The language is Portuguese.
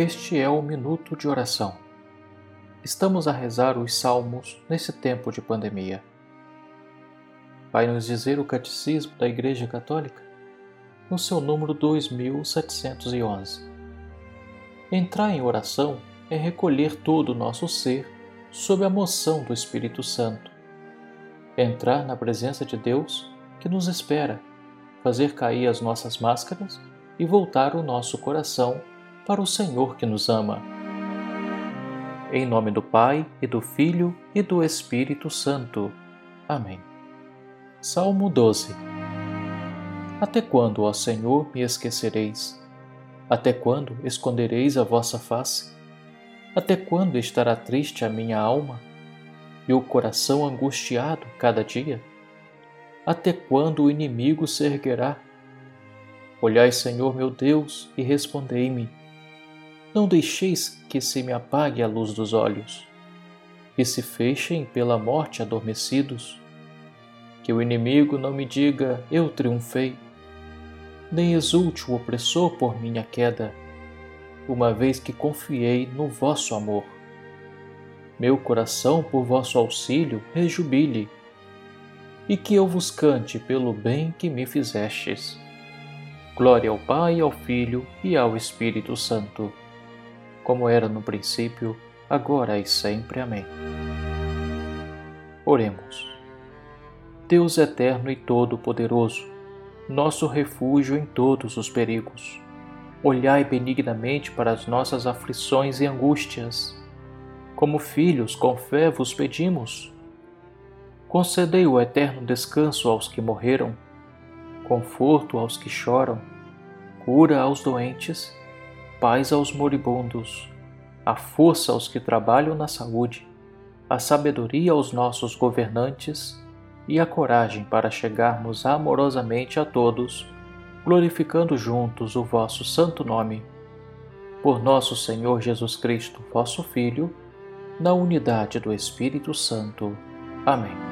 Este é o Minuto de Oração. Estamos a rezar os Salmos nesse tempo de pandemia. Vai nos dizer o Catecismo da Igreja Católica, no seu número 2711. Entrar em oração é recolher todo o nosso ser sob a moção do Espírito Santo. Entrar na presença de Deus que nos espera, fazer cair as nossas máscaras e voltar o nosso coração para o Senhor que nos ama. Em nome do Pai, e do Filho, e do Espírito Santo. Amém. Salmo 12 Até quando, ó Senhor, me esquecereis? Até quando escondereis a vossa face? Até quando estará triste a minha alma e o coração angustiado cada dia? Até quando o inimigo se erguerá? Olhai, Senhor meu Deus, e respondei-me não deixeis que se me apague a luz dos olhos, e se fechem pela morte adormecidos. Que o inimigo não me diga, eu triunfei, nem exulte o opressor por minha queda, uma vez que confiei no vosso amor. Meu coração, por vosso auxílio, rejubile, e que eu vos cante pelo bem que me fizestes. Glória ao Pai, ao Filho e ao Espírito Santo como era no princípio, agora e sempre. Amém. Oremos. Deus eterno e todo-poderoso, nosso refúgio em todos os perigos, olhai benignamente para as nossas aflições e angústias. Como filhos, com fé vos pedimos. Concedei o eterno descanso aos que morreram, conforto aos que choram, cura aos doentes paz aos moribundos, a força aos que trabalham na saúde, a sabedoria aos nossos governantes e a coragem para chegarmos amorosamente a todos, glorificando juntos o vosso santo nome. Por nosso Senhor Jesus Cristo, vosso Filho, na unidade do Espírito Santo. Amém.